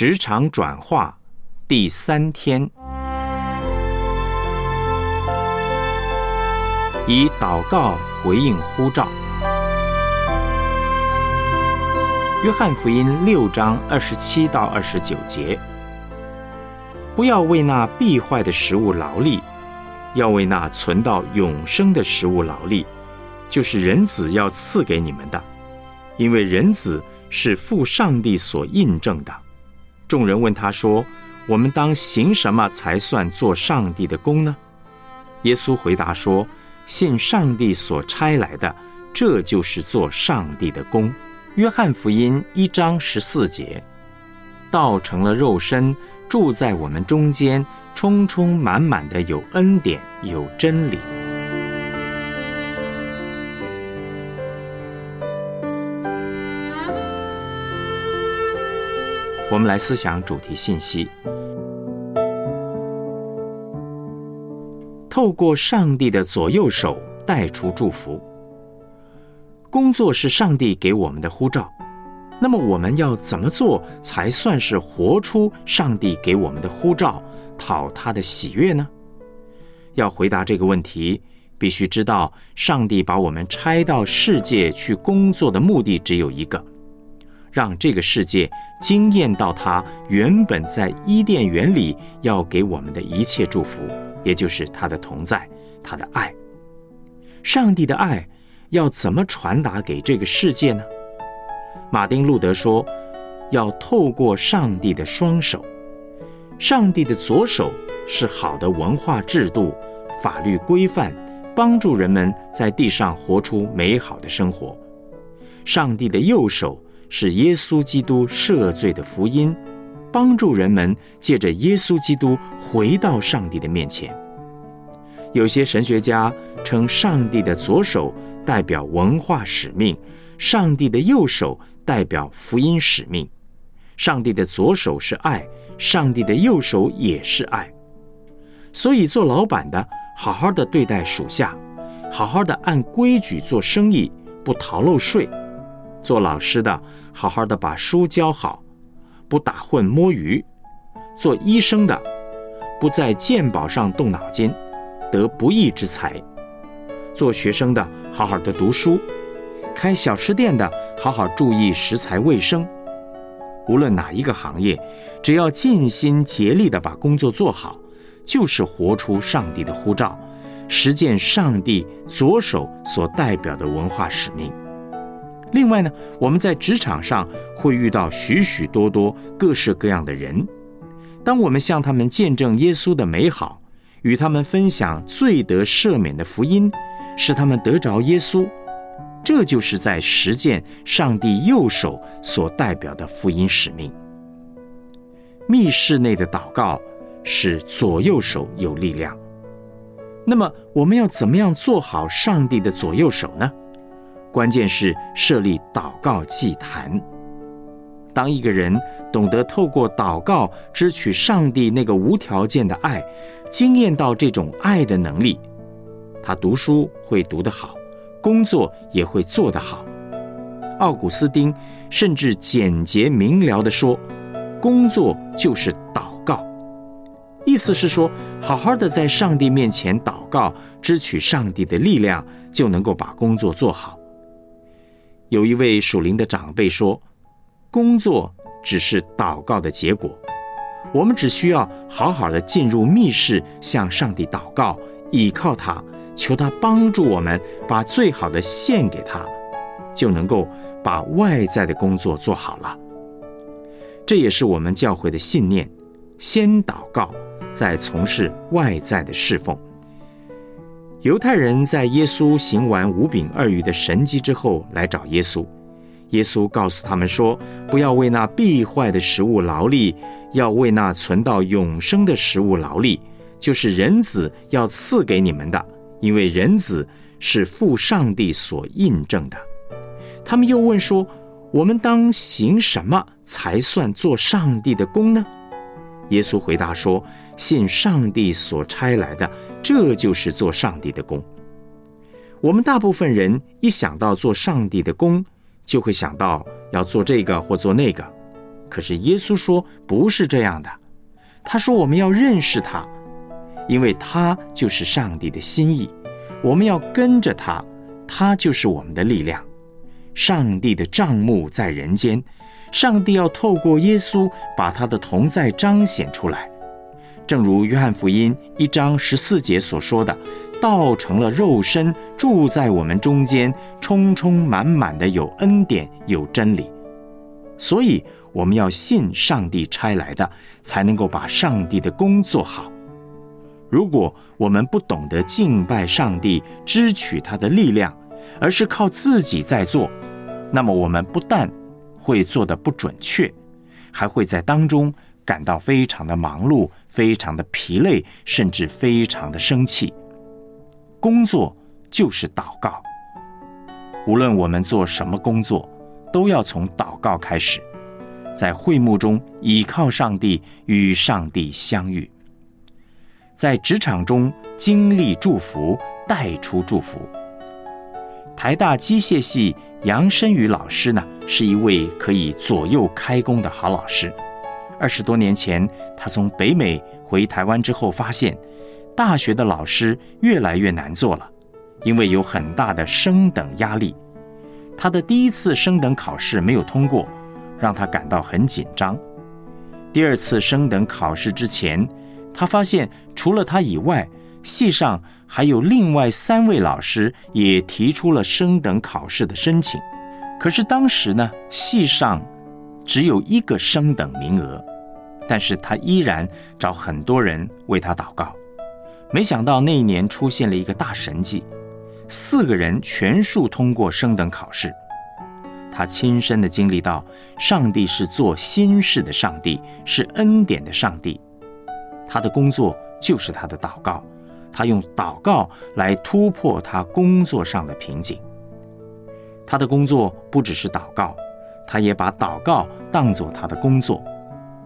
职场转化第三天，以祷告回应呼召。约翰福音六章二十七到二十九节：不要为那必坏的食物劳力，要为那存到永生的食物劳力，就是人子要赐给你们的，因为人子是父上帝所印证的。众人问他说：“我们当行什么才算做上帝的功呢？”耶稣回答说：“信上帝所差来的，这就是做上帝的功。”约翰福音一章十四节：“道成了肉身，住在我们中间，充充满满的有恩典，有真理。”我们来思想主题信息。透过上帝的左右手带出祝福。工作是上帝给我们的呼召，那么我们要怎么做才算是活出上帝给我们的呼召，讨他的喜悦呢？要回答这个问题，必须知道上帝把我们拆到世界去工作的目的只有一个。让这个世界惊艳到他原本在伊甸园里要给我们的一切祝福，也就是他的同在，他的爱。上帝的爱要怎么传达给这个世界呢？马丁路德说，要透过上帝的双手。上帝的左手是好的文化制度、法律规范，帮助人们在地上活出美好的生活。上帝的右手。是耶稣基督赦罪的福音，帮助人们借着耶稣基督回到上帝的面前。有些神学家称上帝的左手代表文化使命，上帝的右手代表福音使命。上帝的左手是爱，上帝的右手也是爱。所以，做老板的好好的对待属下，好好的按规矩做生意，不逃漏税。做老师的，好好的把书教好，不打混摸鱼；做医生的，不在鉴宝上动脑筋，得不义之财；做学生的，好好的读书；开小吃店的，好好注意食材卫生。无论哪一个行业，只要尽心竭力的把工作做好，就是活出上帝的呼召，实践上帝左手所代表的文化使命。另外呢，我们在职场上会遇到许许多多各式各样的人。当我们向他们见证耶稣的美好，与他们分享罪得赦免的福音，使他们得着耶稣，这就是在实践上帝右手所代表的福音使命。密室内的祷告使左右手有力量。那么，我们要怎么样做好上帝的左右手呢？关键是设立祷告祭坛。当一个人懂得透过祷告支取上帝那个无条件的爱，经验到这种爱的能力，他读书会读得好，工作也会做得好。奥古斯丁甚至简洁明了地说：“工作就是祷告。”意思是说，好好的在上帝面前祷告，支取上帝的力量，就能够把工作做好。有一位属灵的长辈说：“工作只是祷告的结果，我们只需要好好的进入密室，向上帝祷告，倚靠他，求他帮助我们把最好的献给他，就能够把外在的工作做好了。这也是我们教会的信念：先祷告，再从事外在的侍奉。”犹太人在耶稣行完五饼二鱼的神迹之后，来找耶稣。耶稣告诉他们说：“不要为那必坏的食物劳力，要为那存到永生的食物劳力，就是人子要赐给你们的，因为人子是父上帝所印证的。”他们又问说：“我们当行什么才算做上帝的功呢？”耶稣回答说：“信上帝所差来的，这就是做上帝的工。”我们大部分人一想到做上帝的工，就会想到要做这个或做那个。可是耶稣说不是这样的，他说我们要认识他，因为他就是上帝的心意，我们要跟着他，他就是我们的力量。上帝的账目在人间，上帝要透过耶稣把他的同在彰显出来。正如约翰福音一章十四节所说的：“道成了肉身，住在我们中间，充充满满的有恩典，有真理。”所以我们要信上帝差来的，才能够把上帝的工做好。如果我们不懂得敬拜上帝，支取他的力量，而是靠自己在做，那么我们不但会做的不准确，还会在当中感到非常的忙碌。非常的疲累，甚至非常的生气。工作就是祷告。无论我们做什么工作，都要从祷告开始，在会幕中倚靠上帝，与上帝相遇；在职场中经历祝福，带出祝福。台大机械系杨申宇老师呢，是一位可以左右开弓的好老师。二十多年前，他从北美回台湾之后，发现大学的老师越来越难做了，因为有很大的升等压力。他的第一次升等考试没有通过，让他感到很紧张。第二次升等考试之前，他发现除了他以外，系上还有另外三位老师也提出了升等考试的申请。可是当时呢，系上只有一个升等名额。但是他依然找很多人为他祷告，没想到那一年出现了一个大神迹，四个人全数通过升等考试。他亲身的经历到，上帝是做新事的上帝，是恩典的上帝。他的工作就是他的祷告，他用祷告来突破他工作上的瓶颈。他的工作不只是祷告，他也把祷告当作他的工作。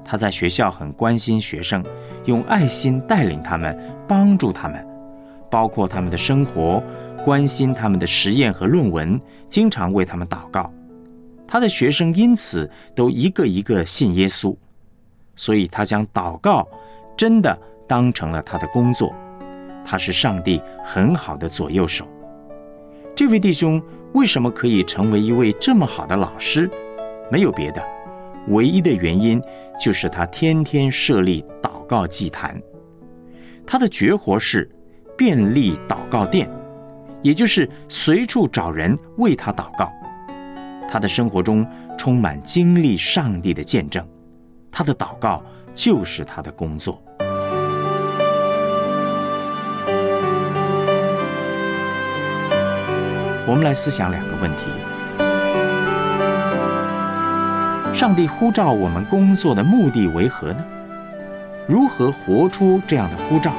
他在学校很关心学生，用爱心带领他们，帮助他们，包括他们的生活，关心他们的实验和论文，经常为他们祷告。他的学生因此都一个一个信耶稣，所以他将祷告真的当成了他的工作。他是上帝很好的左右手。这位弟兄为什么可以成为一位这么好的老师？没有别的。唯一的原因就是他天天设立祷告祭坛，他的绝活是便利祷告殿，也就是随处找人为他祷告。他的生活中充满经历上帝的见证，他的祷告就是他的工作。我们来思想两个问题。上帝呼召我们工作的目的为何呢？如何活出这样的呼召？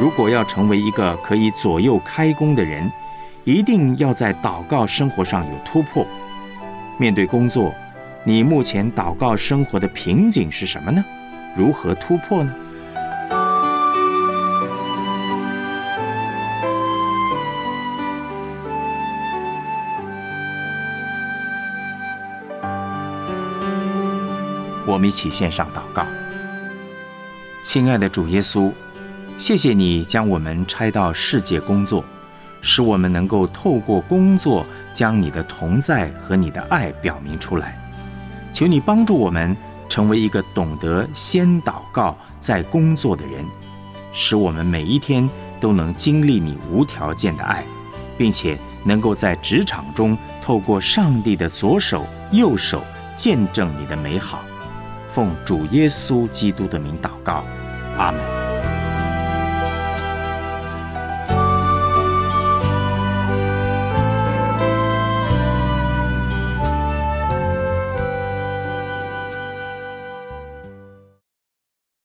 如果要成为一个可以左右开工的人，一定要在祷告生活上有突破。面对工作，你目前祷告生活的瓶颈是什么呢？如何突破呢？我们一起献上祷告，亲爱的主耶稣，谢谢你将我们拆到世界工作，使我们能够透过工作将你的同在和你的爱表明出来。求你帮助我们成为一个懂得先祷告再工作的人，使我们每一天都能经历你无条件的爱，并且能够在职场中透过上帝的左手右手见证你的美好。奉主耶稣基督的名祷告，阿门。